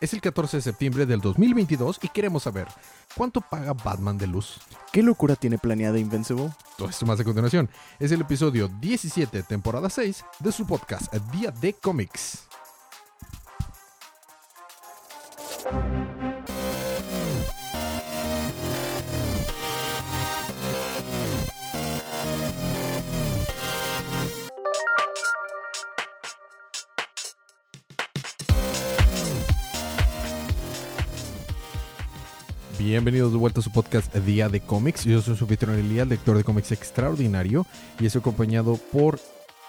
Es el 14 de septiembre del 2022 y queremos saber cuánto paga Batman de luz. ¿Qué locura tiene planeada Invincible? Todo esto más a continuación. Es el episodio 17, temporada 6 de su podcast Día de Comics. Bienvenidos de vuelta a su podcast Día de Cómics. Yo soy su anfitrión Elías, lector de cómics extraordinario, y estoy acompañado por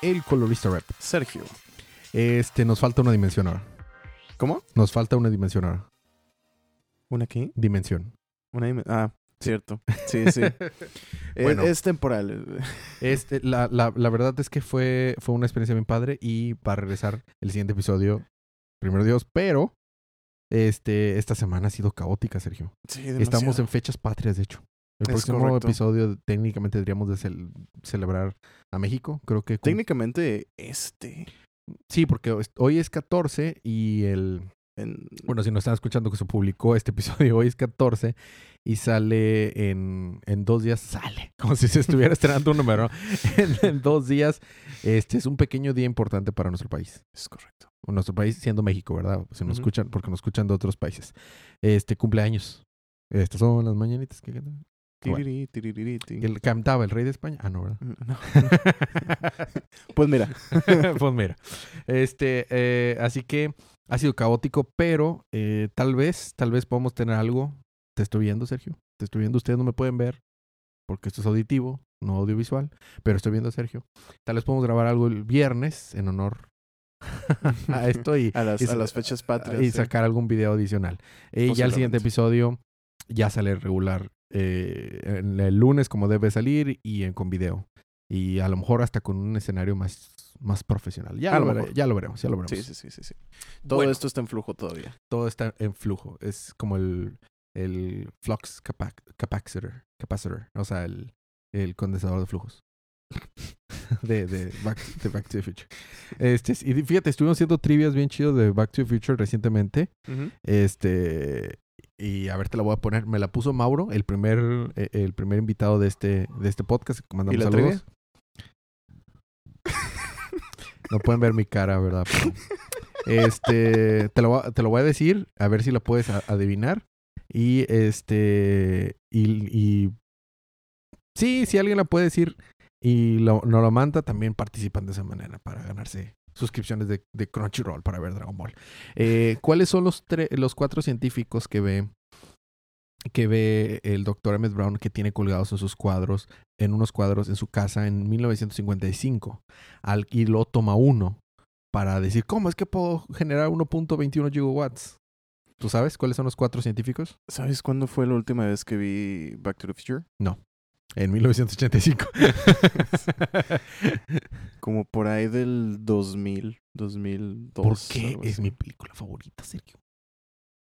el colorista rap. Sergio. Este, nos falta una dimensión ahora. ¿Cómo? Nos falta una dimensión ahora. ¿Una qué? Dimensión. Una dim- Ah, cierto. Sí, sí. Eh, Bueno. es temporal. Este, la, la, la verdad es que fue, fue una experiencia bien padre y va a regresar el siguiente episodio, primero Dios, pero este, esta semana ha sido caótica, Sergio. Sí, Estamos en demasiado. fechas patrias, de hecho. El Es próximo correcto. episodio técnicamente deberíamos de cel- celebrar a México. Creo que... Técnicamente, este. Sí, porque hoy es- hoy es 14 y el... en- Bueno, si nos están escuchando que se publicó este episodio, hoy es 14 y sale en, en dos días, sale, como si se estuviera estrenando un número. En, en dos días, este es un pequeño día importante para nuestro país. Es correcto. Nuestro país siendo México, ¿verdad? Si nos escuchan, porque nos escuchan de otros países. Este cumpleaños. Estas son las mañanitas que, Tiriri, tiriri, el- cantaba el rey de España. Ah, no, ¿verdad? No. Pues mira, pues mira, este, eh, así que ha sido caótico, pero eh, tal vez, tal vez podamos tener algo. Te estoy viendo, Sergio. Te estoy viendo. Ustedes no me pueden ver porque esto es auditivo, no audiovisual, pero estoy viendo a Sergio. Tal vez podamos grabar algo el viernes en honor a esto y, a las, y a sa- las fechas patrias. y sí. sacar algún video adicional. Eh, ya el siguiente episodio ya sale regular eh, en el lunes como debe salir y en, con video. Y a lo mejor hasta con un escenario más, más profesional. Ya, A lo lo vere- mejor. ya lo veremos, ya lo veremos. Sí, sí, sí, sí, sí. Todo Bueno. esto está en flujo todavía. Todo está en flujo. Es como el, el flux capa- capacitor, capacitor. O sea, el, el condensador de flujos. de, de, Back, de Back to the Future. Este, y fíjate, estuvimos haciendo trivias bien chidos de Back to the Future recientemente. Este. Y a ver, te la voy a poner. Me la puso Mauro, el primer, eh, el primer invitado de este, de este podcast. Mandamos ¿Y la saludos. No pueden ver mi cara, ¿verdad? Pero, este, te lo, voy a- te lo voy a decir, a ver si la puedes adivinar. Y este, y, y sí, si alguien la puede decir y lo, no lo manda, también participan de esa manera para ganarse suscripciones de, de Crunchyroll para ver Dragon Ball. Eh, ¿Cuáles son los, los cuatro científicos que ve que ve el doctor Emmett Brown que tiene colgados en sus cuadros, en unos cuadros en su casa en 1955? Al, y lo toma uno para decir, ¿cómo es que puedo generar 1.21 gigawatts? ¿Tú sabes cuáles son los cuatro científicos? ¿Sabes cuándo fue la última vez que vi Back to the Future? En 1985. Como por ahí del 2000, 2002. ¿Por qué es mi película favorita, Sergio?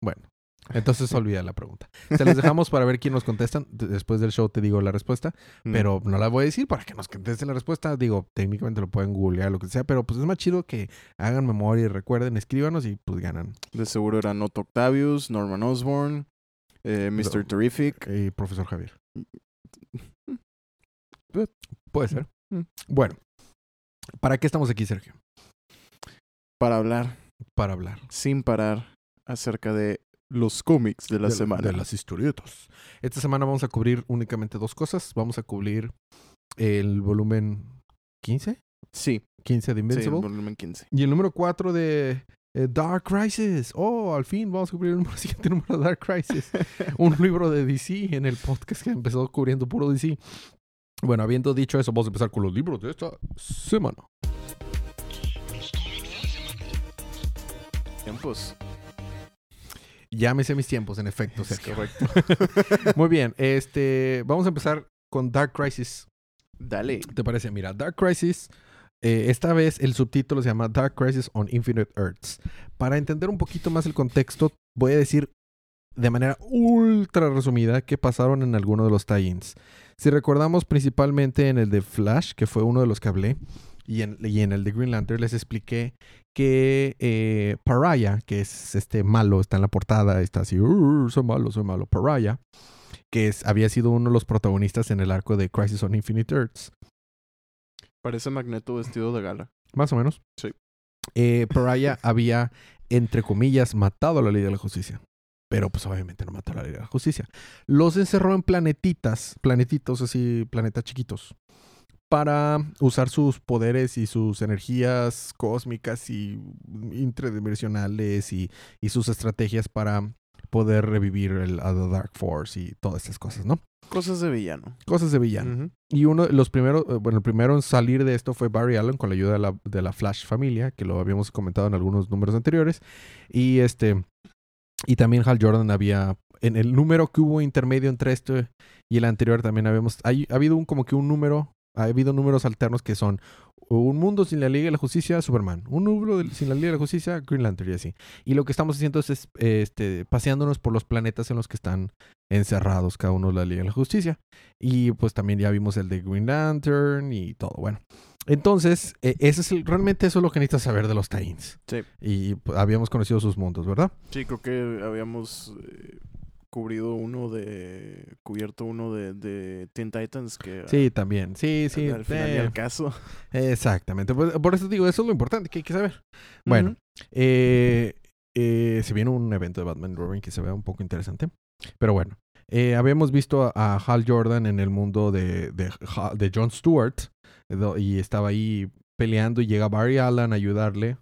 Bueno, entonces olvida la pregunta. Se les dejamos para ver quién nos contestan. Después del show te digo la respuesta, Mm. pero no la voy a decir para que nos contesten la respuesta. Digo, técnicamente lo pueden googlear, lo que sea, pero pues es más chido que hagan memoria y recuerden, escríbanos y pues ganan. De seguro eran Otto Octavius, Norman Osborn, eh, Mr. Terrific. Eh, profesor Javier. But- Puede ser. Mm. Bueno, ¿para qué estamos aquí, Sergio? Para hablar Para hablar. sin parar acerca de los cómics de la de, semana. de las historietas. Esta semana vamos a cubrir únicamente dos cosas. Vamos a cubrir el volumen 15, Sí, 15 de sí, el Invincible. volumen 15. y el número 4 de eh, Dark Crisis. Oh, al fin vamos a cubrir el número, siguiente número de Dark Crisis. Un libro de DC en el podcast que empezó cubriendo puro DC. Bueno, habiendo dicho eso, vamos a empezar con los libros de esta semana. Tiempos. Llámese mis tiempos, en efecto, Es Sergio. correcto. Muy bien, este, vamos a empezar con Dark Crisis. Dale. ¿Te parece? Mira, Dark Crisis, eh, esta vez el subtítulo se llama Dark Crisis on Infinite Earths. Para entender un poquito más el contexto, voy a decir de manera ultra resumida qué pasaron en alguno de los tie-ins. Si recordamos principalmente en el de Flash, que fue uno de los que hablé, y en, y en el de Green Lantern les expliqué que eh, Pariah, que es este malo, está en la portada, está así, "Uh, soy malo, soy malo, Pariah, que es, había sido uno de los protagonistas en el arco de Crisis on Infinite Earths, Parece Magneto vestido de gala. más o menos. Sí. Eh, Pariah había, entre comillas, matado a la Liga de la Justicia. Pero pues obviamente no mató a la Liga de la Justicia. Los encerró en planetitas, planetitos así, planetas chiquitos, para usar sus poderes y sus energías cósmicas y interdimensionales y, y sus estrategias para poder revivir el, a The Dark Force y todas estas cosas, ¿no? Cosas de villano. Cosas de villano. Ujú. Y uno de los primeros, eh, bueno, el primero en salir de esto fue Barry Allen con la ayuda de la, de la Flash familia, que lo habíamos comentado en algunos números anteriores. Y este, y también Hal Jordan había, en el número que hubo intermedio entre este y el anterior también habíamos, hay, ha habido un como que un número, ha habido números alternos que son un mundo sin la Liga de la Justicia, Superman. Un número de- sin la Liga de la Justicia, Green Lantern y así. Y lo que estamos haciendo es, este, paseándonos por los planetas en los que están encerrados cada uno de la Liga de la Justicia. Y pues también ya vimos el de Green Lantern y todo. Bueno, entonces, eh, ese es el- realmente eso es lo que necesitas saber de los Titans. Sí. Y pues, habíamos conocido sus mundos, ¿verdad? Sí, creo que habíamos eh, cubrido uno de. cubierto uno de, de Teen Titans que. Sí, también. Sí, sí. Al final y eh, al caso. exactamente. Pues, por eso digo, eso es lo importante que hay que saber. Bueno, eh, eh, se viene un evento de Batman y Robin que se vea un poco interesante. Pero bueno, eh, habíamos visto a, a Hal Jordan en el mundo de, de, de Jon Stewart eh, y estaba ahí peleando y llega Barry Allen a ayudarle.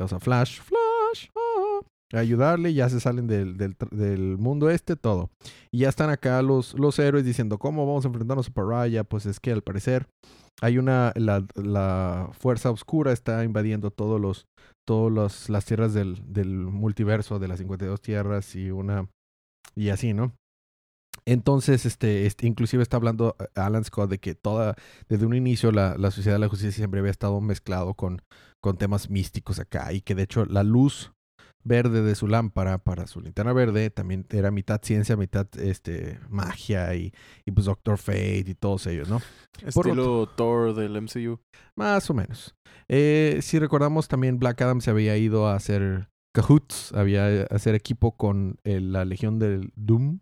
O sea, Flash, Flash, ah, a ayudarle, ya se salen del, del, mundo este, todo. Y ya están acá los, los héroes diciendo, ¿cómo vamos a enfrentarnos a Pariah? Pues es que al parecer hay una, la, la fuerza oscura está invadiendo todos los, todas los- las tierras del, del multiverso de las 52 tierras y una, y así, ¿no? Entonces, este, este, inclusive está hablando eh, Alan Scott de que toda, desde un inicio la, la Sociedad de la Justicia siempre había estado mezclado con, con temas místicos acá y que de hecho la luz verde de su lámpara para su linterna verde también era mitad ciencia, mitad este magia y, y pues Doctor Fate y todos ellos, ¿no? Por Estilo Thor del MCU. Más o menos. Eh, si recordamos también Black Adam se había ido a hacer cahoots, había a hacer equipo con eh, la Legión del Doom.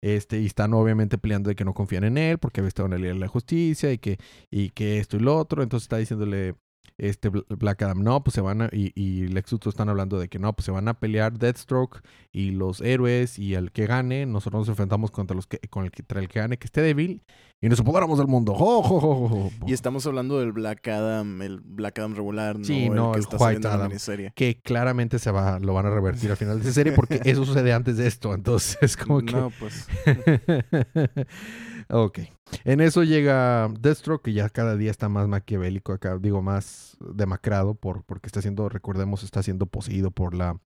Este, y están obviamente peleando de que no confían en él porque había estado en de la Justicia y que, y que esto y lo otro. Entonces está diciéndole este Bl- Black Adam, no, pues se van a, y, y Lex Luthor están hablando de que no, pues se van a pelear Deathstroke y los héroes y el que gane, nosotros nos enfrentamos contra los que, con el contra el que gane que esté débil y nos apoderamos del mundo. Y estamos hablando del Black Adam, el Black Adam regular, ¿no? Sí, no, que el está White saliendo en la Adam. que claramente se va, lo van a revertir al final de esa serie porque eso sucede antes de esto. Entonces, como que. No, pues. ok. En eso llega Deathstroke, que ya cada día está más maquiavélico acá, digo, más demacrado, por, porque está siendo, recordemos, está siendo poseído por la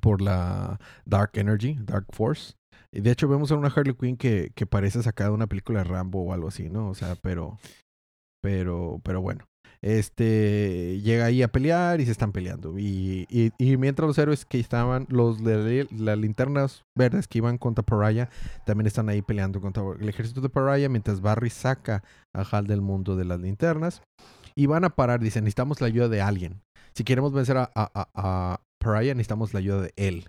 por la Dark Energy, Dark Force. De hecho vemos a una Harley Quinn que, que parece sacada de una película de Rambo o algo así, ¿no? O sea, pero, pero, pero bueno. Este llega ahí a pelear y se están peleando. Y, y, y mientras los héroes que estaban, los de las linternas verdes que iban contra Pariah, también están ahí peleando contra el ejército de Pariah, mientras Barry saca a Hal del mundo de las linternas. Y van a parar, dicen, necesitamos la ayuda de alguien. Si queremos vencer a, a, a, a Pariah, necesitamos la ayuda de él.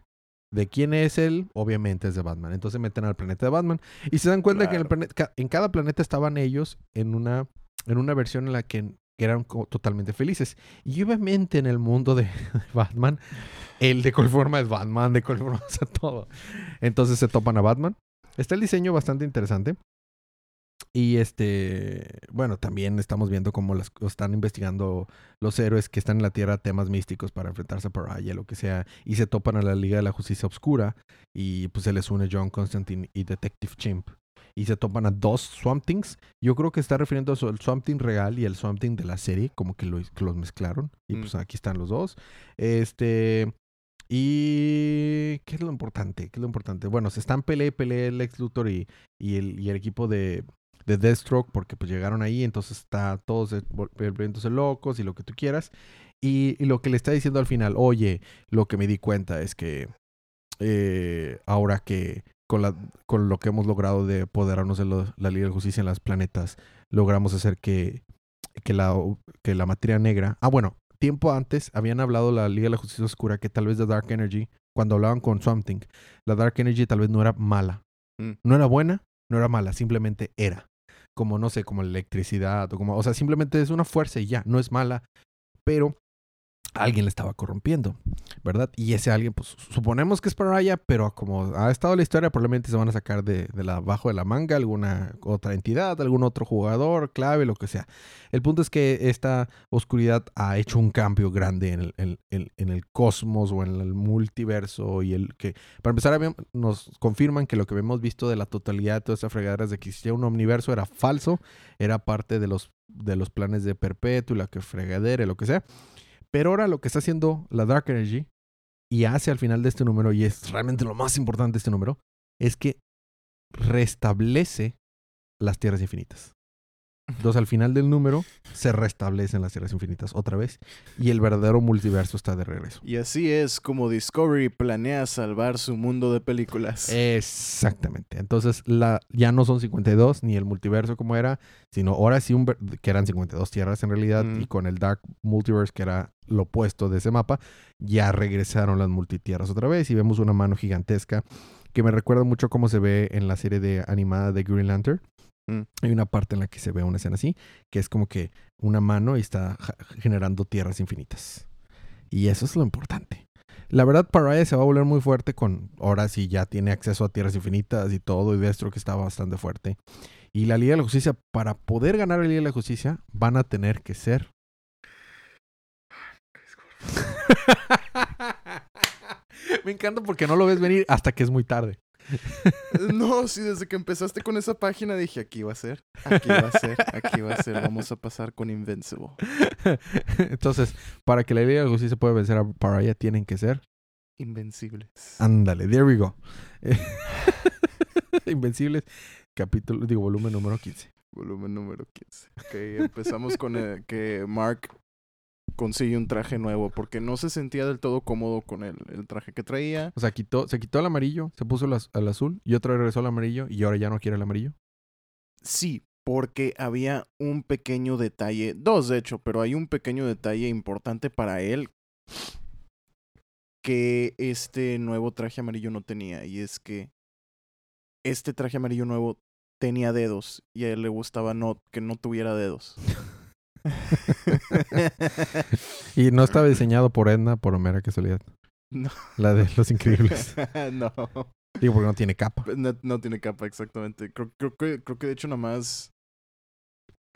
¿De quién es él? Obviamente es de Batman. Entonces meten al planeta de Batman. Y se dan cuenta que en, el Claro. planeta, ca- en cada planeta estaban ellos en una, en una versión en la que, eran totalmente felices. Y obviamente en el mundo de Batman, el de cuál forma es Batman, de cuál forma sea, todo. Entonces se topan a Batman. Está el diseño bastante interesante. Y este, bueno, también estamos viendo cómo las, están investigando los héroes que están en la Tierra temas místicos para enfrentarse a Pariah, lo que sea, y se topan a la Liga de la Justicia Obscura y pues se les une John Constantine y Detective Chimp. Y se topan a dos Swamp Things. Yo creo que está refiriendo al Swamp Thing real y el Swamp Thing de la serie, como que, lo- que los mezclaron. Y Mm. pues aquí están los dos. Este. Y. ¿Qué es lo importante? ¿Qué es lo importante? Bueno, se están peleé, peleé el ex Luthor y, y, el, y el equipo de, de Deathstroke porque pues llegaron ahí, entonces está todos eh, vol- volviéndose locos y lo que tú quieras. Y, y lo que le está diciendo al final, oye, lo que me di cuenta es que eh, ahora que con, la, con lo que hemos logrado de apoderarnos de lo- la Liga de Justicia en los planetas, logramos hacer que, que, la, que la materia negra... Ah, bueno, tiempo antes habían hablado la Liga de la Justicia Oscura que tal vez The Dark Energy, cuando hablaban con Something, la Dark Energy tal vez no era mala. Mm. No era buena, no era mala, simplemente era. Como, no sé, como la electricidad o como, o sea, simplemente es una fuerza y ya, no es mala, pero alguien le estaba corrompiendo, ¿verdad? Y ese alguien, pues suponemos que es Paraya, pero como ha estado la historia, probablemente se van a sacar de, de la bajo de la manga alguna otra entidad, algún otro jugador, clave, lo que sea. El punto es que esta oscuridad ha hecho un cambio grande en el, cosmos o en el multiverso y el que, para empezar, nos confirman que lo que habíamos visto de la totalidad de todas estas fregaderas de que existía un omniverso era falso, era parte de los, de los planes de Perpetuo, la que fregadera, lo que sea. Pero ahora lo que está haciendo la Dark Energy y hace al final de este número, y es realmente lo más importante de este número, es que restablece las tierras infinitas. Entonces al final del número se restablecen las tierras infinitas otra vez y el verdadero multiverso está de regreso. Y así es como Discovery planea salvar su mundo de películas. Exactamente. Entonces la, ya no son 52 ni el multiverso como era, sino ahora sí un, que eran 52 tierras en realidad Mm. y con el Dark Multiverse que era lo opuesto de ese mapa, ya regresaron las multitierras otra vez y vemos una mano gigantesca que me recuerda mucho cómo se ve en la serie de animada de Green Lantern. Mm. Hay una parte en la que se ve una escena así, que es como que una mano y está generando tierras infinitas. Y eso es lo importante. La verdad, Pariah se va a volver muy fuerte con. Ahora sí ya tiene acceso a tierras infinitas y todo, y Destro que está bastante fuerte. Y la Liga de la Justicia, para poder ganar la Liga de la Justicia, van a tener que ser. Me encanta porque no lo ves venir hasta que es muy tarde. No, sí, desde que empezaste con esa página dije, aquí va a ser, aquí va a ser, aquí va a ser, vamos a pasar con Invincible. Entonces, para que la Liga de Justicia pueda vencer a Pariah, tienen que ser. Invencibles. Ándale, there we go. Invencibles, capítulo, digo, volumen número 15. Volumen número 15. Ok, empezamos con el- que Mark consigue un traje nuevo porque no se sentía del todo cómodo con el, el traje que traía. O sea, quitó, se quitó el amarillo, se puso el, az- el azul y otra vez regresó al amarillo y ahora ya no quiere el amarillo. Sí, porque había un pequeño detalle, dos de hecho, pero hay un pequeño detalle importante para él que este nuevo traje amarillo no tenía y es que este traje amarillo nuevo tenía dedos y a él le gustaba no que no tuviera dedos. Y no estaba diseñado por Edna, por mera casualidad. No. La de Los Increíbles. no. Digo, porque no tiene capa. no. no tiene capa, exactamente. Creo, creo, que, creo que de hecho nada más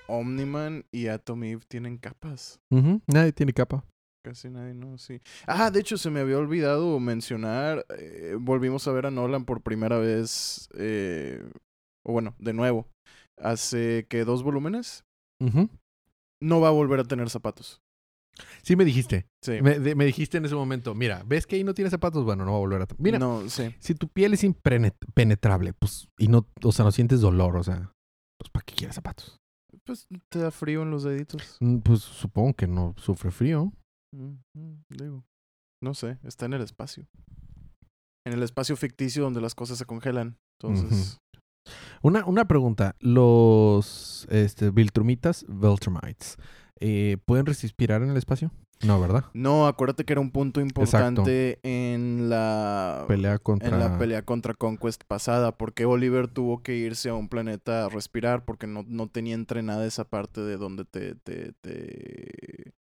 Omniman y Atom Eve tienen capas. Ujú, Nadie tiene capa. Casi nadie, no, sí. Ah, de hecho, se me había olvidado mencionar. eh, volvimos a ver a Nolan por primera vez. eh, o bueno, de nuevo. Hace que dos volúmenes. Ujú. No va a volver a tener zapatos. Sí me dijiste. Sí. Me, de- me dijiste en ese momento, mira, ¿ves que ahí no tiene zapatos? Bueno, no va a volver a... Mira, No, sí. si tu piel es impenetrable, pues, y no, o sea, no sientes dolor, o sea, pues, ¿para qué quieres zapatos? Pues te da frío en los deditos. Mm, Pues supongo que no sufre frío. Mm, mm, digo. No sé, está en el espacio. En el espacio ficticio donde las cosas se congelan. Entonces. Una, una pregunta. Los este, Viltrumitas, Viltrumites, eh, ¿pueden respirar en el espacio? No, ¿verdad? No, acuérdate que era un punto importante en la Pelea contra... en la pelea contra Conquest pasada, porque Oliver tuvo que irse a un planeta a respirar porque no, no tenía entrenada esa parte de donde te, te, te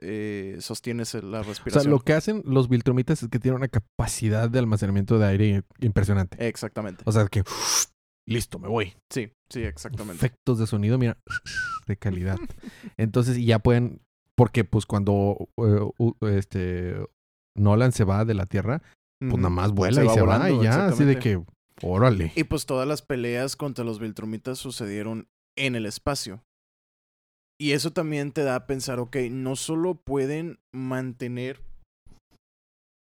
eh, sostienes la O sea, respiración. lo que hacen los Viltrumitas es que tienen una capacidad de almacenamiento de aire impresionante. Exactamente. O sea, que... Listo, me voy. Sí, sí, exactamente. Efectos de sonido, mira, de calidad. Entonces, y ya pueden... Porque, pues, cuando eh, este Nolan se va de la Tierra, pues nada más vuela Se y va se va volando, y ya, así de que, órale. Y pues todas las peleas contra los Viltrumitas sucedieron en el espacio. Y eso también te da a pensar, ok, no solo pueden mantener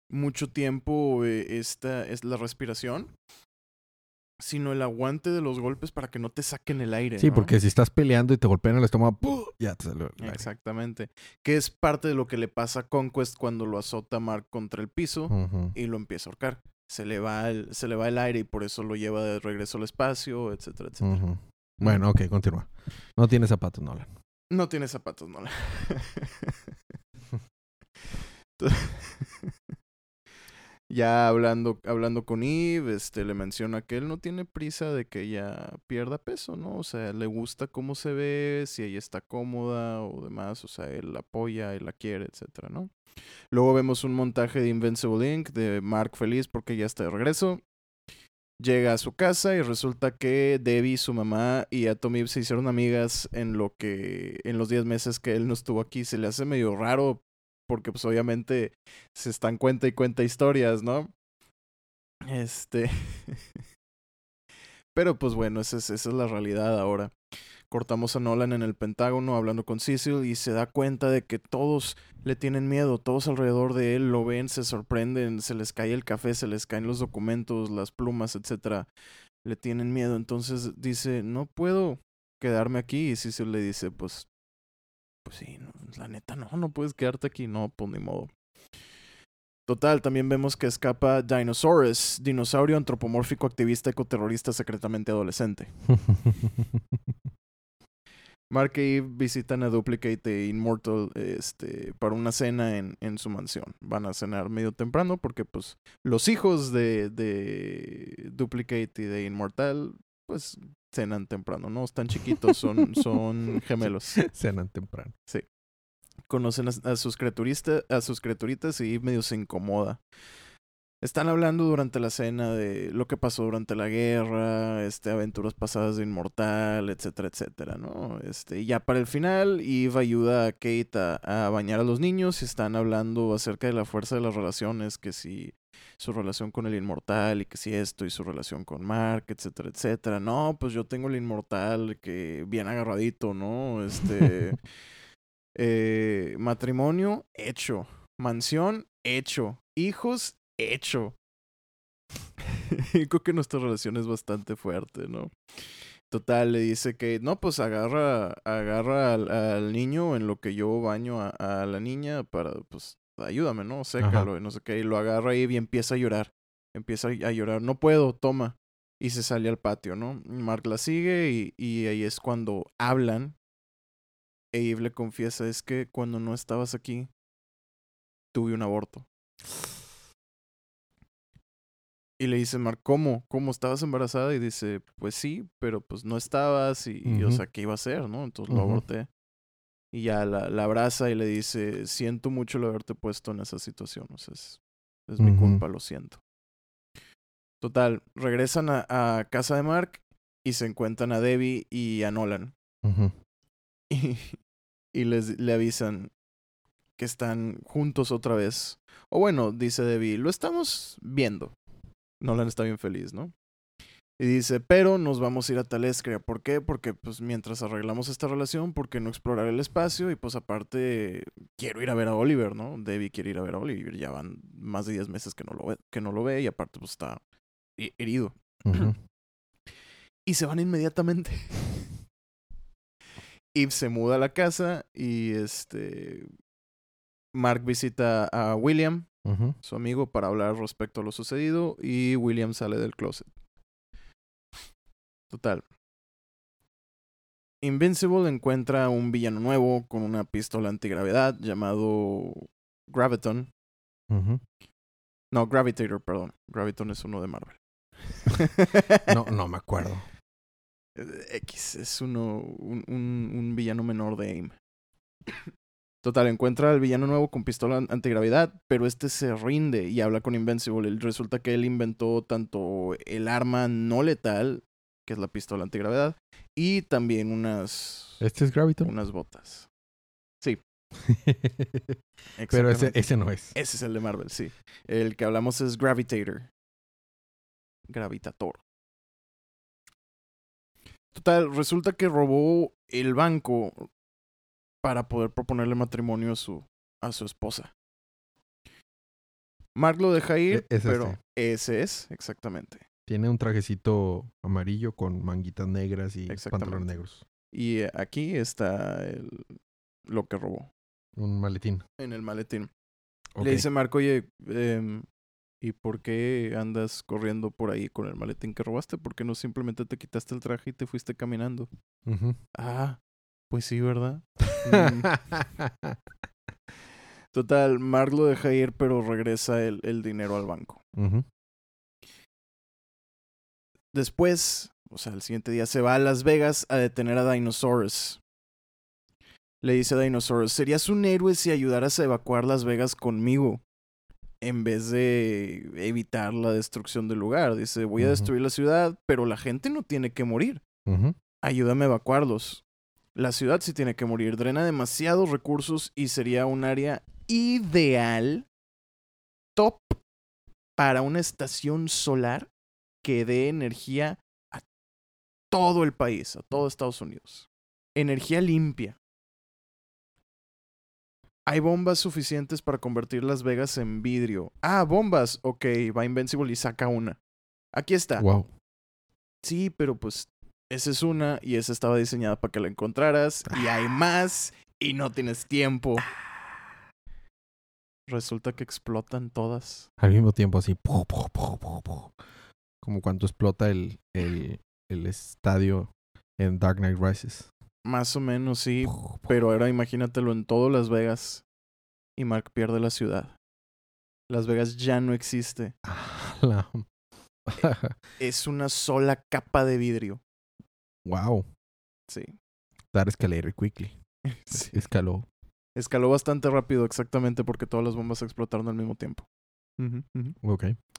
mucho tiempo eh, esta es la respiración, sino el aguante de los golpes para que no te saquen el aire. Sí, ¿no? porque si estás peleando y te golpean el estómago, ¡pum! ya te salió el aire. Exactamente. Que es parte de lo que le pasa a Conquest cuando lo azota Mark contra el piso y lo empieza a ahorcar. Se le, va el, se le va el aire y por eso lo lleva de regreso al espacio, etcétera, etcétera. Bueno, ok, continúa. No tiene zapatos, Nolan. No tiene zapatos, no. ya hablando, hablando con Eve, este, le menciona que él no tiene prisa de que ella pierda peso, ¿no? O sea, le gusta cómo se ve, si ella está cómoda o demás, o sea, él la apoya, él la quiere, etcétera, ¿no? Luego vemos un montaje de Invincible Inc. de Mark feliz porque ya está de regreso. Llega a su casa y resulta que Debbie, su mamá y Atom se hicieron amigas en lo que en los 10 meses que él no estuvo aquí. Se le hace medio raro porque pues obviamente se están cuenta y cuenta historias, ¿no? Este Pero pues bueno, esa es, esa es la realidad ahora. Cortamos a Nolan en el Pentágono hablando con Cecil y se da cuenta de que todos le tienen miedo, todos alrededor de él lo ven, se sorprenden, se les cae el café, se les caen los documentos, las plumas, etcétera. Le tienen miedo, entonces dice, "No puedo quedarme aquí." Y Cecil le dice, "Pues pues sí, la neta no, no puedes quedarte aquí, no, pues ni modo." Total, también vemos que escapa Dinosaurus, dinosaurio antropomórfico activista ecoterrorista secretamente adolescente. Mark y Eve visitan a Duplicate e Immortal este, para una cena en, en, su mansión. Van a cenar medio temprano porque pues los hijos de, de Duplicate y de Immortal pues cenan temprano, ¿no? Están chiquitos, son, son gemelos. Cenan temprano. Sí. Conocen a, a sus criaturistas, a sus criaturitas y medio se incomoda. Están hablando durante la cena de lo que pasó durante la guerra, este, aventuras pasadas de Inmortal, etcétera, etcétera, ¿no? Este, y ya para el final, Eve ayuda a Kate a, a, bañar a los niños y están hablando acerca de la fuerza de las relaciones, que si su relación con el Inmortal y que si esto y su relación con Mark, etcétera, etcétera. No, pues yo tengo el Inmortal que bien agarradito, ¿no? Este, eh, matrimonio hecho, mansión hecho, hijos hecho. Creo que nuestra relación es bastante fuerte, ¿no? Total, le dice que no, pues agarra, agarra al, al niño en lo que yo baño a, a, la niña para, pues, ayúdame, ¿no? Sécalo y no sé qué. Y lo agarra y empieza a llorar. Empieza a llorar. No puedo, toma. Y se sale al patio, ¿no? Mark la sigue y, y ahí es cuando hablan. E Eve le confiesa, es que cuando no estabas aquí, tuve un aborto. Y le dice Mark, ¿cómo? ¿Cómo estabas embarazada? Y dice, pues sí, pero pues no estabas y, uh -huh. y o sea, ¿qué iba a hacer, no? Entonces uh -huh. lo aborté. Y ya la, la, abraza y le dice, siento mucho el haberte puesto en esa situación, o sea, es, es uh -huh. mi culpa, lo siento. Total, regresan a, a, casa de Mark y se encuentran a Debbie y a Nolan. Y, y les le avisan que están juntos otra vez. O bueno, dice Debbie, lo estamos viendo. Nolan está bien feliz, ¿no? Y dice, pero nos vamos a ir a Talescria. ¿Por qué? Porque pues mientras arreglamos esta relación, ¿por qué no explorar el espacio? Y pues aparte, quiero ir a ver a Oliver, ¿no? Debbie quiere ir a ver a Oliver. Ya van más de 10 meses que no lo ve, que no lo ve y aparte pues está herido. Uh -huh. y se van inmediatamente. Eve se muda a la casa y este... Mark visita a William, uh -huh. su amigo, para hablar respecto a lo sucedido y William sale del closet. Total. Invincible encuentra un villano nuevo con una pistola antigravedad llamado Graviton. Uh -huh. No, Gravitator, perdón. Graviton es uno de Marvel. no, no me acuerdo. X es uno, un, un, un villano menor de AIM. Total, encuentra al villano nuevo con pistola antigravedad, pero este se rinde y habla con Invincible. Resulta que él inventó tanto el arma no letal, que es la pistola antigravedad, y también unas... ¿Este es Graviton? Unas botas. Sí. pero ese, ese no es. Ese es el de Marvel, sí. El que hablamos es Gravitator. Gravitator. Total, resulta que robó el banco para poder proponerle matrimonio a su, a su esposa. Mark lo deja ir, E-, es pero este. ese es, exactamente. Tiene un trajecito amarillo con manguitas negras y pantalones negros. Y eh, aquí está el, lo que robó. Un maletín. En el maletín. Okay. Le dice Marco, oye, eh, ¿y por qué andas corriendo por ahí con el maletín que robaste? ¿Por qué no simplemente te quitaste el traje y te fuiste caminando? Uh -huh. Ah, pues sí, ¿verdad? Mm. Total, Mark lo deja ir, pero regresa el, el dinero al banco. Después, o sea, el siguiente día se va a Las Vegas a detener a Dinosaurus. Le dice a Dinosaurus, serías un héroe si ayudaras a evacuar Las Vegas conmigo. En vez de evitar la destrucción del lugar. Dice, voy a destruir la ciudad, pero la gente no tiene que morir. Ayúdame a evacuarlos. La ciudad sí tiene que morir. Drena demasiados recursos y sería un área ideal, top, para una estación solar que dé energía a todo el país, a todo Estados Unidos. Energía limpia. Hay bombas suficientes para convertir Las Vegas en vidrio. Ah, bombas. Ok, va Invincible y saca una. Aquí está. Wow. Sí, pero pues esa es una y esa estaba diseñada para que la encontraras y hay más y no tienes tiempo. Resulta que explotan todas. Al mismo tiempo así. Como cuando explota el, el, el estadio en Dark Knight Rises. Más o menos, sí. Pero ahora imagínatelo en todo Las Vegas y Mark pierde la ciudad. Las Vegas ya no existe. La- Es una sola capa de vidrio. wow. Sí. That escalated quickly. Sí. Escaló. Escaló bastante rápido exactamente porque todas las bombas explotaron al mismo tiempo.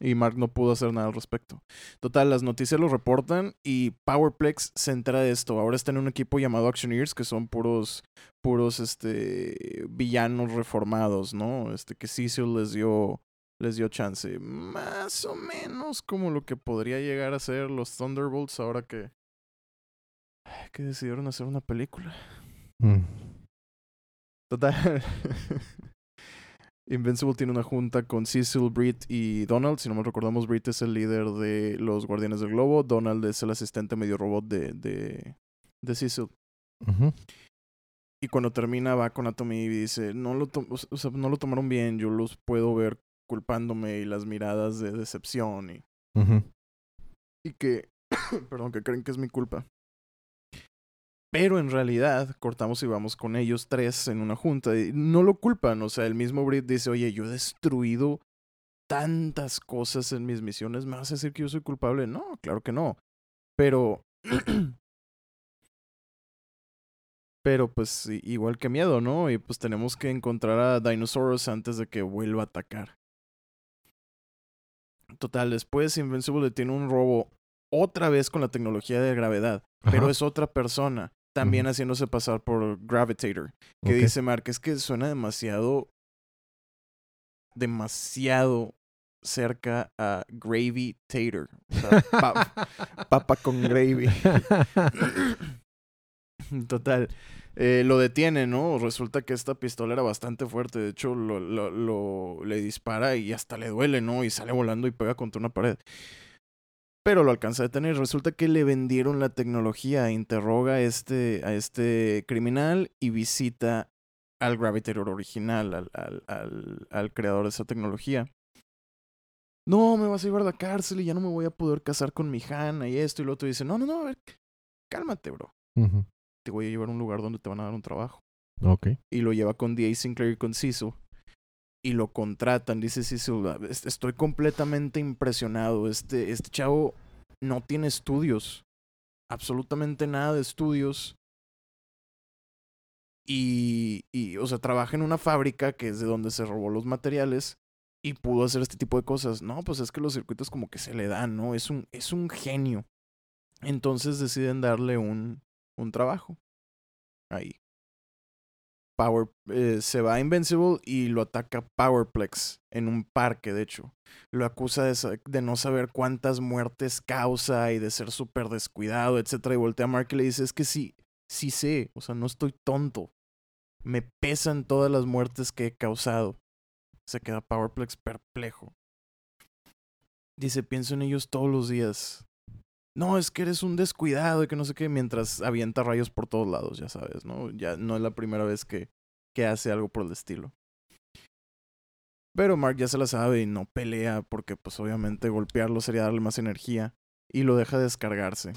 Y Mark no pudo hacer nada al respecto. Total, las noticias lo reportan y Powerplex se entera de esto. Ahora está en un equipo llamado Actioneers, que son puros, puros, este, villanos reformados, ¿no? Este, que Cecil les dio, les dio chance. Más o menos como lo que podría llegar a ser los Thunderbolts ahora que, que decidieron hacer una película. Mm. Total. Invincible tiene una junta con Cecil, Britt y Donald. Si no me recordamos, Britt es el líder de los Guardianes del Globo. Donald es el asistente medio robot de, de, de Cecil. Y cuando termina va con Atomy y dice, no lo, o sea, no lo tomaron bien, yo los puedo ver culpándome y las miradas de decepción y, y que, perdón, que creen que es mi culpa. Pero en realidad cortamos y vamos con ellos tres en una junta y no lo culpan. O sea, el mismo Brit dice, oye, yo he destruido tantas cosas en mis misiones, ¿me vas a decir que yo soy culpable? No, claro que no. Pero... Pero pues igual que miedo, ¿no? Y pues tenemos que encontrar a Dinosaurus antes de que vuelva a atacar. Total, después Invincible le tiene un robo otra vez con la tecnología de gravedad, pero es otra persona, también haciéndose pasar por Gravitator, que dice Mark, es que suena demasiado, demasiado cerca a Gravy Tater, o sea, pa- papa con gravy. Total. Eh, lo detiene, ¿no? Resulta que esta pistola era bastante fuerte. De hecho, lo, lo, lo- le dispara y hasta le duele, ¿no? Y sale volando y pega contra una pared. Pero lo alcanza a detener. Resulta que le vendieron la tecnología. Interroga a este, a este criminal y visita al Gravitator original, al, al, al, al creador de esa tecnología. No, me vas a llevar a la cárcel y ya no me voy a poder casar con mi Hannah y esto y lo otro. Dice, no, no, no, a ver, cálmate, bro te voy a llevar a un lugar donde te van a dar un trabajo. Ok. Y lo lleva con D.A. Sinclair y con Cecil. Y lo contratan, dice Cecil. "Ah, est- Estoy completamente impresionado. Este, este chavo no tiene estudios. Absolutamente nada de estudios. Y, y, o sea, trabaja en una fábrica que es de donde se robó los materiales y pudo hacer este tipo de cosas. No, pues es que los circuitos como que se le dan, ¿no? Es un, es un genio. Entonces deciden darle un, un trabajo. Ahí. Power eh, se va a Invincible y lo ataca Powerplex en un parque, de hecho. Lo acusa de, de no saber cuántas muertes causa y de ser súper descuidado, etcétera. Y voltea a Mark y le dice, es que sí, sí sé, o sea, no estoy tonto. Me pesan todas las muertes que he causado. Se queda Powerplex perplejo. Dice, pienso en ellos todos los días. No, es que eres un descuidado y que no sé qué, mientras avienta rayos por todos lados, ya sabes, ¿no? Ya no es la primera vez que, que hace algo por el estilo. Pero Mark ya se la sabe y no pelea porque pues obviamente golpearlo sería darle más energía y lo deja descargarse.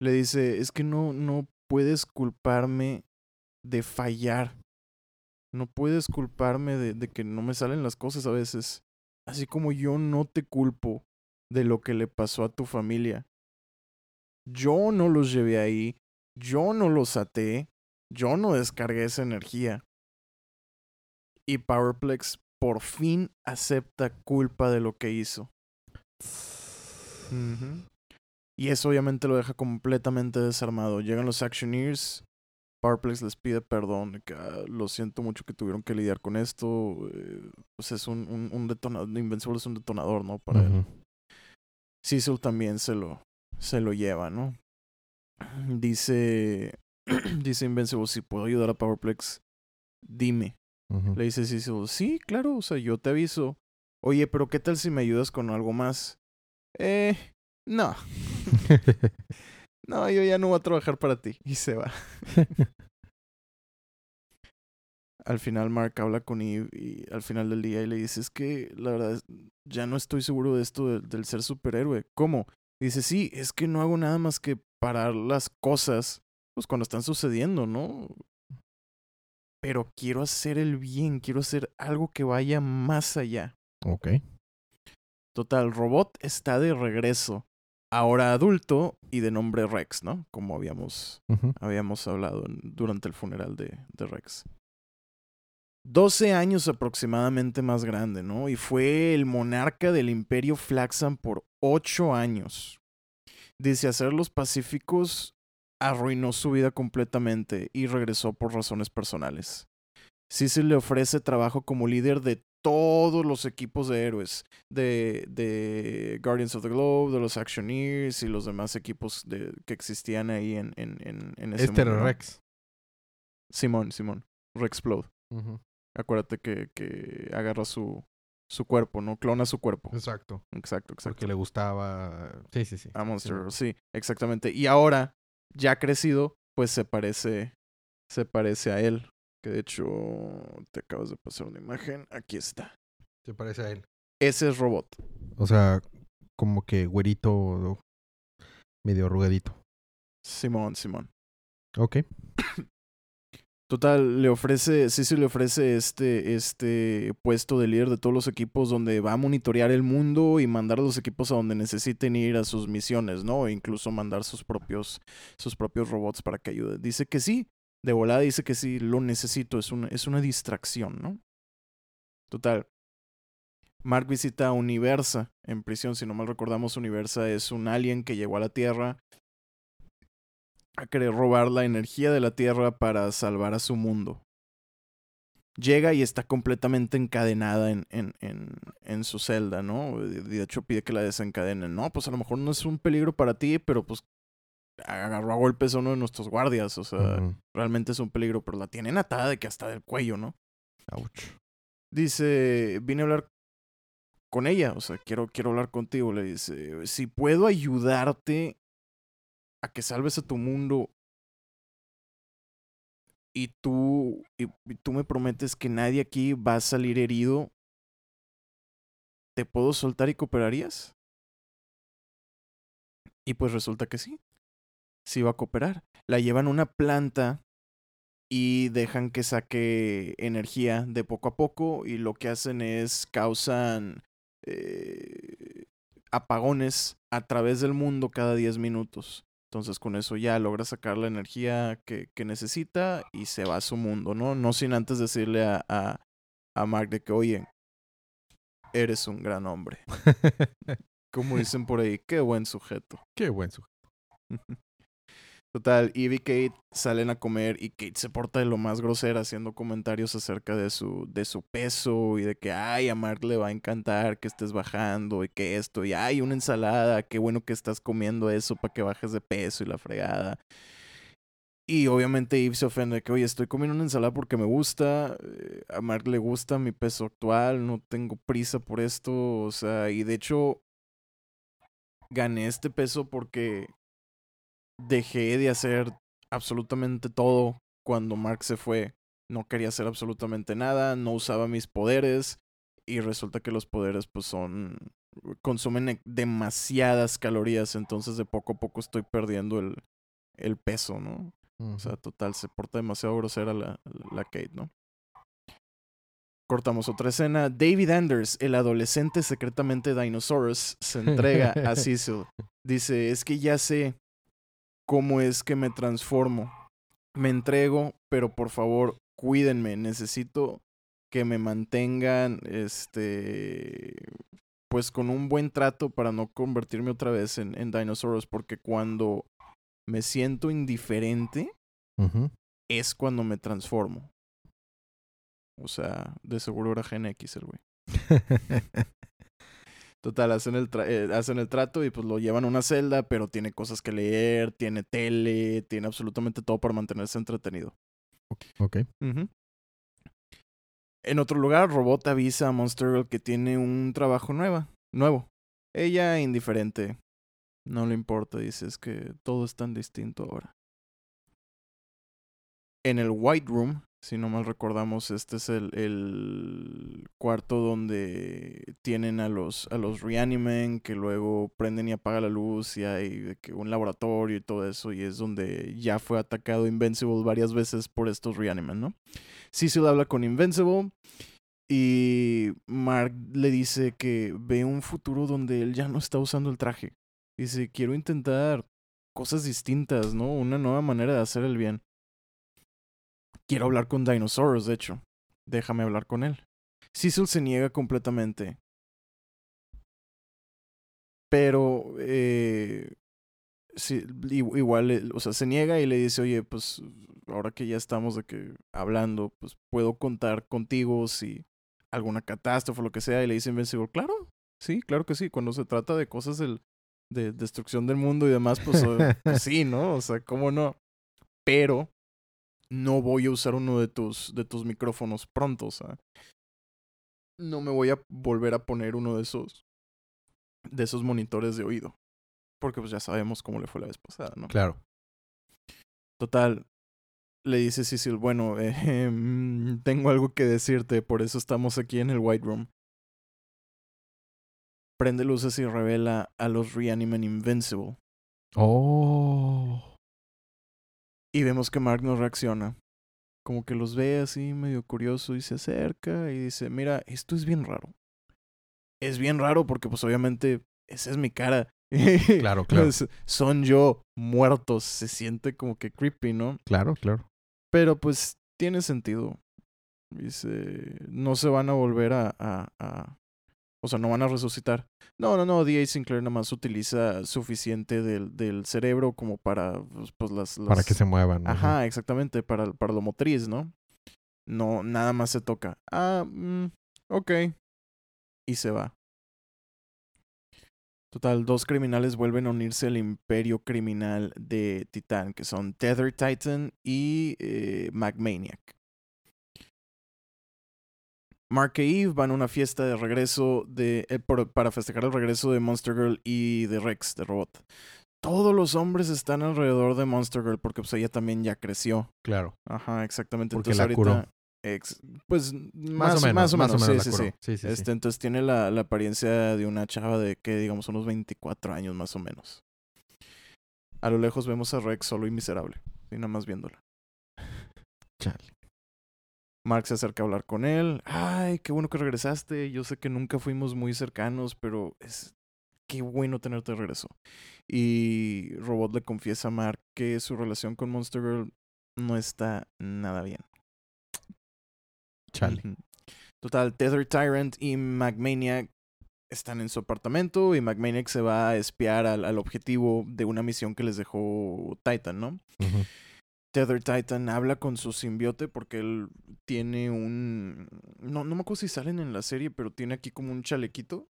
Le dice, es que no, no puedes culparme de fallar. No puedes culparme de, de que no me salen las cosas a veces. Así como yo no te culpo de lo que le pasó a tu familia. Yo no los llevé ahí, yo no los até, yo no descargué esa energía. Y Powerplex por fin acepta culpa de lo que hizo. Y eso obviamente lo deja completamente desarmado. Llegan los Actioneers. Powerplex les pide perdón. que, "Ah, lo siento mucho que tuvieron que lidiar con esto. eh, pues es un, un, un detonador. Invincible es un detonador, ¿no? Para él. Cecil también se lo, se lo lleva, ¿no? Dice, dice Invincible, si puedo ayudar a Powerplex, dime. Le dice Cecil, sí, claro, o sea, yo te aviso. Oye, pero ¿qué tal si me ayudas con algo más? Eh, no, no, yo ya no voy a trabajar para ti. Y se va. Al final Mark habla con Eve y al final del día y le dice, es que la verdad es- ya no estoy seguro de esto del ser superhéroe. ¿Cómo? Dice, sí, es que no hago nada más que parar las cosas, pues cuando están sucediendo, ¿no? Pero quiero hacer el bien, quiero hacer algo que vaya más allá. ok. Total, Robot está de regreso, ahora adulto y de nombre Rex, ¿no? Como habíamos, habíamos hablado durante el funeral de, de Rex. 12 años aproximadamente más grande, ¿no? Y fue el monarca del imperio Flaxan por 8 años. Dice hacer los pacíficos arruinó su vida completamente y regresó por razones personales. Cecil le ofrece trabajo como líder de todos los equipos de héroes, de, de Guardians of the Globe, de los Actioneers y los demás equipos de, que existían ahí en, en, en, en ese Este mundo, era. Rex. Simón, Simón. Rexplode. Ujú. Acuérdate que, que agarra su, su cuerpo, ¿no? Clona su cuerpo. Exacto. Exacto, exacto. Porque le gustaba. Sí, sí, sí. A Monster, Sí. Girl, sí, exactamente. Y ahora, ya crecido, pues se parece, se parece a él. Que de hecho, te acabas de pasar una imagen. Aquí está. Se parece a él. Ese es Robot. O sea, como que güerito, medio arrugadito. Simón, Simón. Ok. Total, le ofrece, sí se le ofrece este, este puesto de líder de todos los equipos donde va a monitorear el mundo y mandar a los equipos a donde necesiten ir a sus misiones, ¿no? E incluso mandar sus propios, sus propios robots para que ayuden. Dice que sí, de volada dice que sí, lo necesito, es una, es una distracción, ¿no? Total. Mark visita a Universa en prisión, si no mal recordamos, Universa es un alien que llegó a la Tierra a querer robar la energía de la Tierra para salvar a su mundo. Llega y está completamente encadenada en, en, en, en su celda, ¿no? Y De hecho pide que la desencadenen. No, pues a lo mejor no es un peligro para ti, pero pues agarró a golpes a uno de nuestros guardias. O sea, realmente es un peligro, pero la tienen atada de que hasta del cuello, ¿no? Ouch. Dice, vine a hablar con ella, o sea, quiero, quiero hablar contigo. Le dice, si puedo ayudarte a que salves a tu mundo y tú, y, tú me prometes que nadie aquí va a salir herido, ¿te puedo soltar y cooperarías? Y pues resulta que sí, sí va a cooperar. La llevan a una planta y dejan que saque energía de poco a poco y lo que hacen es causan eh, apagones a través del mundo cada 10 minutos. Entonces con eso ya logra sacar la energía que, que necesita y se va a su mundo, ¿no? No sin antes decirle a, a, a Mark de que, oye, eres un gran hombre. Como dicen por ahí, qué buen sujeto. Qué buen sujeto. Total, Eve y Kate salen a comer y Kate se porta de lo más grosera haciendo comentarios acerca de su, de su peso y de que, ay, a Mark le va a encantar que estés bajando y que esto, y ay, una ensalada, qué bueno que estás comiendo eso para que bajes de peso y la fregada. Y obviamente Eve se ofende de que, oye, estoy comiendo una ensalada porque me gusta, eh, a Mark le gusta mi peso actual, no tengo prisa por esto, o sea, y de hecho gané este peso porque dejé de hacer absolutamente todo cuando Mark se fue. No quería hacer absolutamente nada, no usaba mis poderes y resulta que los poderes pues son consumen e- demasiadas calorías, entonces de poco a poco estoy perdiendo el, el peso, ¿no? O sea, total, se porta demasiado grosera la, la Kate, ¿no? Cortamos otra escena. David Anders, el adolescente secretamente Dinosaurus, se entrega a Cecil. Dice, es que ya sé cómo es que me transformo. Me entrego, pero por favor, cuídenme. Necesito que me mantengan, este, pues con un buen trato para no convertirme otra vez en, en Dinosaurus, porque cuando me siento indiferente, es cuando me transformo. O sea, de seguro era Gen X el güey. Total, hacen el, eh, hacen el trato y pues lo llevan a una celda, pero tiene cosas que leer, tiene tele, tiene absolutamente todo para mantenerse entretenido. Ok. En otro lugar, Robot avisa a Monster Girl que tiene un trabajo nueva, nuevo. Ella indiferente. No le importa, dice, es que todo es tan distinto ahora. En el White Room, si no mal recordamos, este es el, el, cuarto donde tienen a los, a los Reanimen que luego prenden y apagan la luz y hay que un laboratorio y todo eso y es donde ya fue atacado Invincible varias veces por estos Reanimen, ¿no? Cecil habla con Invincible y Mark le dice que ve un futuro donde él ya no está usando el traje. Dice, quiero intentar cosas distintas, ¿no? Una nueva manera de hacer el bien. Quiero hablar con Dinosaurus, de hecho. Déjame hablar con él. Cecil se niega completamente. Pero, eh, sí, igual, eh, o sea, se niega y le dice, oye, pues ahora que ya estamos de que hablando, pues puedo contar contigo si alguna catástrofe o lo que sea. Y le dice Invincible, claro, sí, claro que sí. Cuando se trata de cosas del, de destrucción del mundo y demás, pues, pues sí, ¿no? O sea, ¿cómo no? Pero no voy a usar uno de tus, de tus micrófonos pronto, o sea. No me voy a volver a poner uno de esos, de esos monitores de oído. Porque pues ya sabemos cómo le fue la vez pasada, ¿no? Claro. Total, le dice Cecil, bueno, eh, tengo algo que decirte, por eso estamos aquí en el White Room. Prende luces y revela a los Reanimen Invincible. Oh. Y vemos que Mark no reacciona. Como que los ve así medio curioso y se acerca y dice, mira, esto es bien raro. Es bien raro porque pues obviamente esa es mi cara. Claro, claro. son yo muertos. Se siente como que creepy, ¿no? Claro, claro. Pero pues tiene sentido. Dice, no se van a volver a, a, o sea, no van a resucitar. No, no, no. D.A. Sinclair nada más utiliza suficiente del, del cerebro como para, pues, pues las, Para que se muevan. Ajá, exactamente. Para, para lo motriz, ¿no? No, nada más se toca. Ah, mm, ok. Y se va. Total, dos criminales vuelven a unirse al imperio criminal de Titán, que son Tether Titan y eh, Magmaniac. Mark e Eve van a una fiesta de regreso de, eh, para festejar el regreso de Monster Girl y de Rex, de Robot. Todos los hombres están alrededor de Monster Girl porque pues ella también ya creció. Claro. Ajá, exactamente. Porque entonces, la ahorita, pues más, más, o menos, sí, sí, sí. este, Entonces tiene la, la apariencia de una chava de que digamos unos 24 años más o menos. A lo lejos vemos a Rex solo y miserable. Y nada más viéndola. Chale. Mark se acerca a hablar con él. Ay, qué bueno que regresaste. Yo sé que nunca fuimos muy cercanos, pero es qué bueno tenerte de regreso. Y Robot le confiesa a Mark que su relación con Monster Girl no está nada bien. Chale. Total, Tether Tyrant y Magmaniac están en su apartamento y Magmaniac se va a espiar al, al objetivo de una misión que les dejó Titan, ¿no? Tether Titan habla con su simbiote porque él tiene un... No, no me acuerdo si salen en la serie, pero tiene aquí como un chalequito.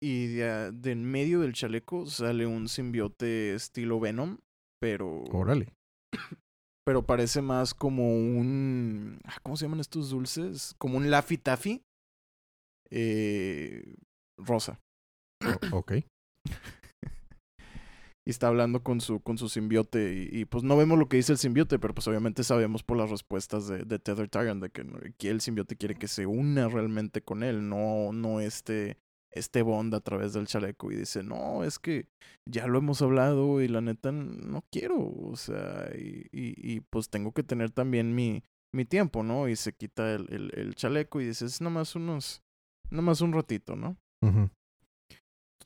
Y de, de, en medio del chaleco sale un simbiote estilo Venom, pero... Órale. Pero parece más como un... Ah, ¿Cómo se llaman estos dulces? Como un Laffy Taffy. Eh, rosa. ok y está hablando con su, con su simbiote y, pues no vemos lo que dice el simbiote, pero pues obviamente sabemos por las respuestas de, de Tether Tyrant de que, que, el simbiote quiere que se una realmente con él, no, no este, este bond a través del chaleco y dice, no, es que ya lo hemos hablado y la neta no quiero, o sea, y, y, y pues tengo que tener también mi, mi tiempo, ¿no? Y se quita el, el, chaleco y dice, es nomás unos, nomás un ratito, ¿no? Ujú.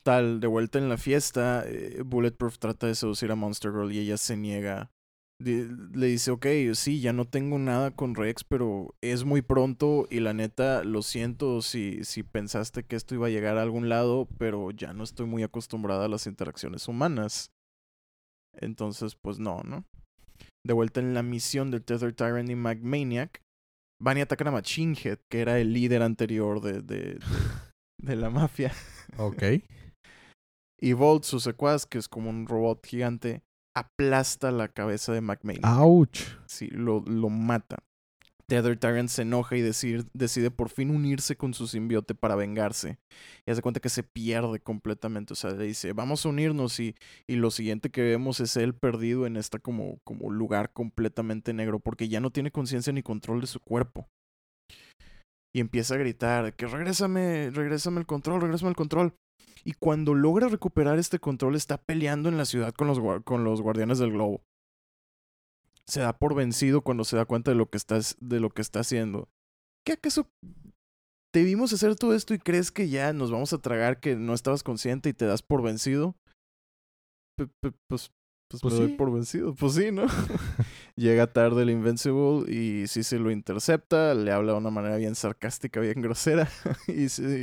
Total, de vuelta en la fiesta, eh, Bulletproof trata de seducir a Monster Girl y ella se niega. Le dice, ok, sí, ya no tengo nada con Rex, pero es muy pronto y la neta, lo siento si, si pensaste que esto iba a llegar a algún lado, pero ya no estoy muy acostumbrada a las interacciones humanas. Entonces, pues no, ¿no? De vuelta en la misión del Tether Tyrant y Magmaniac, van y atacan a Machine Head, que era el líder anterior de, de, de, de la mafia. Ok. Y Volt, su secuaz, que es como un robot gigante, aplasta la cabeza de McMahon. Ouch. Sí, lo, lo mata. Tether Tyrant se enoja y decide por fin unirse con su simbiote para vengarse. Y hace cuenta que se pierde completamente. O sea, le dice, vamos a unirnos y, y lo siguiente que vemos es él perdido en esta como, como lugar completamente negro porque ya no tiene conciencia ni control de su cuerpo. Y empieza a gritar que regrésame, regrésame el control, regrésame el control. Y cuando logra recuperar este control está peleando en la ciudad con los, con los guardianes del globo se da por vencido cuando se da cuenta de lo que estás de lo que está haciendo. ¿Qué acaso te vimos hacer todo esto y crees que ya nos vamos a tragar que no estabas consciente y te das por vencido? Pues, pues, Pues me doy sí. por vencido. Pues sí, ¿no? Llega tarde el Invincible y sí se lo intercepta, le habla de una manera bien sarcástica, bien grosera. y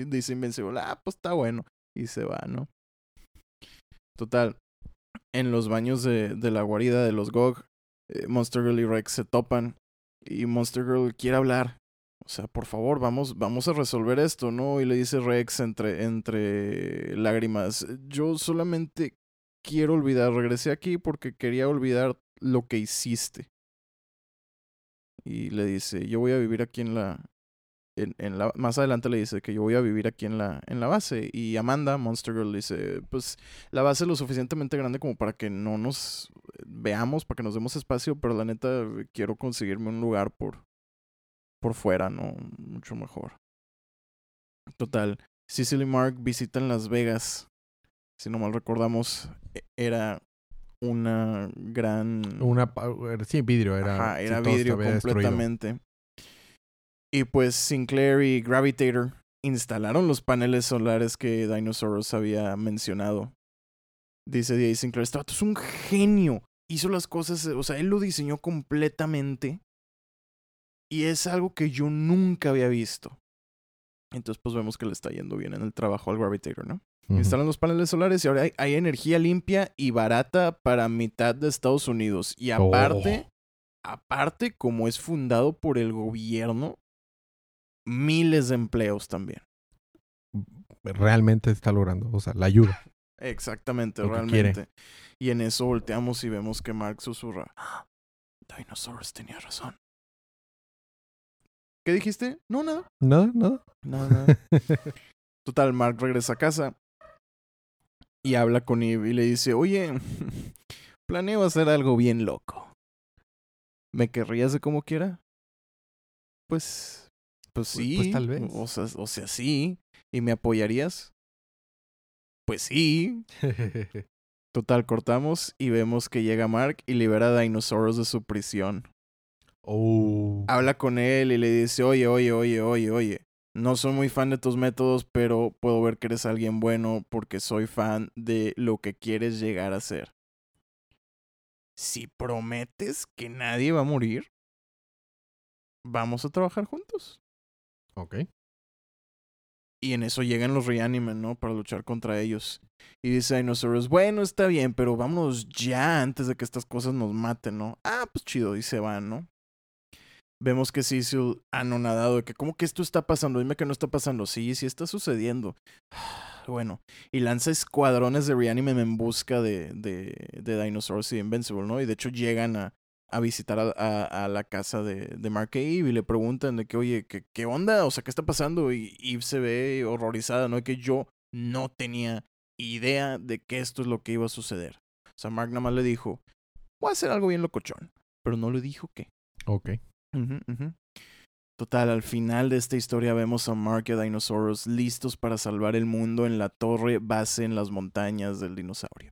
dice Invincible, ah, pues está bueno. Y se va, ¿no? Total. En los baños de, de la guarida de los GOG, eh, Monster Girl y Rex se topan y Monster Girl quiere hablar. O sea, por favor, vamos, vamos a resolver esto, ¿no? Y le dice Rex entre, entre lágrimas, yo solamente quiero olvidar, regresé aquí porque quería olvidar lo que hiciste. Y le dice, yo voy a vivir aquí en la... En, en la más adelante le dice que yo voy a vivir aquí en la, en la base. Y Amanda, Monster Girl, dice, pues la base es lo suficientemente grande como para que no nos veamos, para que nos demos espacio, pero la neta quiero conseguirme un lugar por, por fuera, ¿no? Mucho mejor. Total, Cecily Mark visitan Las Vegas. Si no mal recordamos, e- era una gran... Una. Sí, vidrio. Era, Ajá, era vidrio destruido. Y pues Sinclair y Gravitator instalaron los paneles solares que Dinosaurus había mencionado. Dice D.A. Sinclair, este vato es un genio. Hizo las cosas, o sea, él lo diseñó completamente. Y es algo que yo nunca había visto. Entonces, pues vemos que le está yendo bien en el trabajo al Gravitator, ¿no? Instalan los paneles solares y ahora hay, hay energía limpia y barata para mitad de Estados Unidos. Y aparte, Oh. aparte, como es fundado por el gobierno, miles de empleos también. Realmente está logrando. O sea, la ayuda. Exactamente, Lo realmente. Y en eso volteamos y vemos que Mark susurra. "Ah, Dinosaurus tenía razón. ¿Qué dijiste? No, nada. Nada, nada. Nada, nada. Total, Mark regresa a casa y habla con Eve y le dice, oye, planeo hacer algo bien loco. ¿Me querrías de como quiera? Pues, pues sí. pues tal vez. O sea, o sea, sí. ¿Y me apoyarías? Pues sí. Total, cortamos y vemos que llega Mark y libera a Dinosaurus de su prisión oh. habla con él y le dice, oye, oye, oye, oye, oye, no soy muy fan de tus métodos, pero puedo ver que eres alguien bueno porque soy fan de lo que quieres llegar a ser. Si prometes que nadie va a morir, vamos a trabajar juntos. Ok. Y en eso llegan los Reanimen, ¿no? Para luchar contra ellos. Y dice Dinosaurus, bueno, está bien, pero vámonos ya antes de que estas cosas nos maten, ¿no? Ah, pues chido, y se van, ¿no? Vemos que Cecil anonadado de que, ¿cómo que esto está pasando? Dime que no está pasando. Sí, sí está sucediendo. Bueno, y lanza escuadrones de Reanimen en busca de, de, de Dinosaurus y Invincible, ¿no? Y de hecho llegan a, a visitar a, a- a la casa de, de Mark Eve y le preguntan de que, oye, ¿qué, ¿qué onda? O sea, ¿qué está pasando? Y Eve se ve horrorizada, ¿no? Y que yo no tenía idea de que esto es lo que iba a suceder. O sea, Mark nada más le dijo, voy a hacer algo bien locochón, pero no le dijo qué. Ok. Total, al final de esta historia vemos a Mark y a Dinosaurus listos para salvar el mundo en la torre base en las montañas del dinosaurio.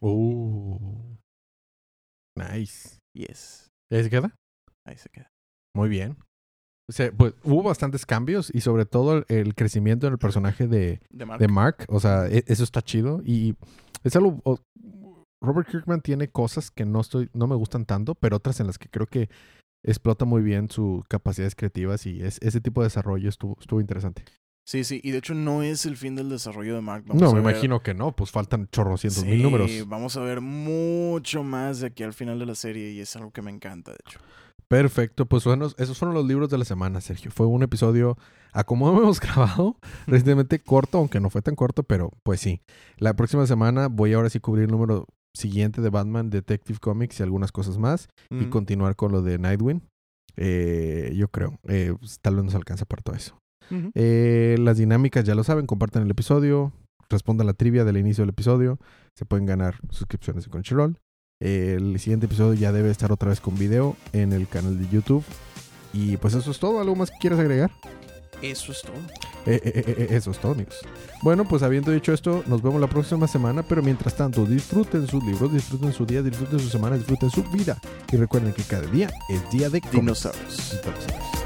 Oh. Nice. Yes. ¿Ya se queda? ahí se queda. Muy bien. O sea, pues hubo bastantes cambios y sobre todo el, el crecimiento en el personaje de, De Mark. de Mark. O sea, e- eso está chido. Y es algo. o- Robert Kirkman tiene cosas que no estoy, no me gustan tanto, pero otras en las que creo que explota muy bien sus capacidades creativas y es, ese tipo de desarrollo estuvo, estuvo interesante. Sí, sí, y de hecho no es el fin del desarrollo de Mark. no, a me ver- imagino que no, pues faltan chorrocientos Sí, mil números. Vamos a ver mucho más de aquí al final de la serie y es algo que me encanta, de hecho. Perfecto, pues bueno, esos fueron los libros de la semana, Sergio. Fue un episodio, a como hemos grabado, recientemente corto, aunque no fue tan corto, pero pues sí. La próxima semana voy ahora sí a cubrir el número siguiente de Batman Detective Comics y algunas cosas más. y continuar con lo de Nightwing. Eh, yo creo. Eh, pues, tal vez nos alcanza para todo eso. Eh, las dinámicas ya lo saben. Compartan el episodio. Respondan la trivia del inicio del episodio. Se pueden ganar suscripciones de Crunchyroll. Eh, el siguiente episodio ya debe estar otra vez con video en el canal de YouTube. Y pues eso es todo. ¿Algo más que quieras agregar? Eso es todo. Eh, eh, eso es todo, amigos. Bueno, pues habiendo dicho esto, nos vemos la próxima semana. Pero mientras tanto, disfruten sus libros, disfruten su día, disfruten su semana, disfruten su vida. Y recuerden que cada día es día de. Dinosaurios. Entonces,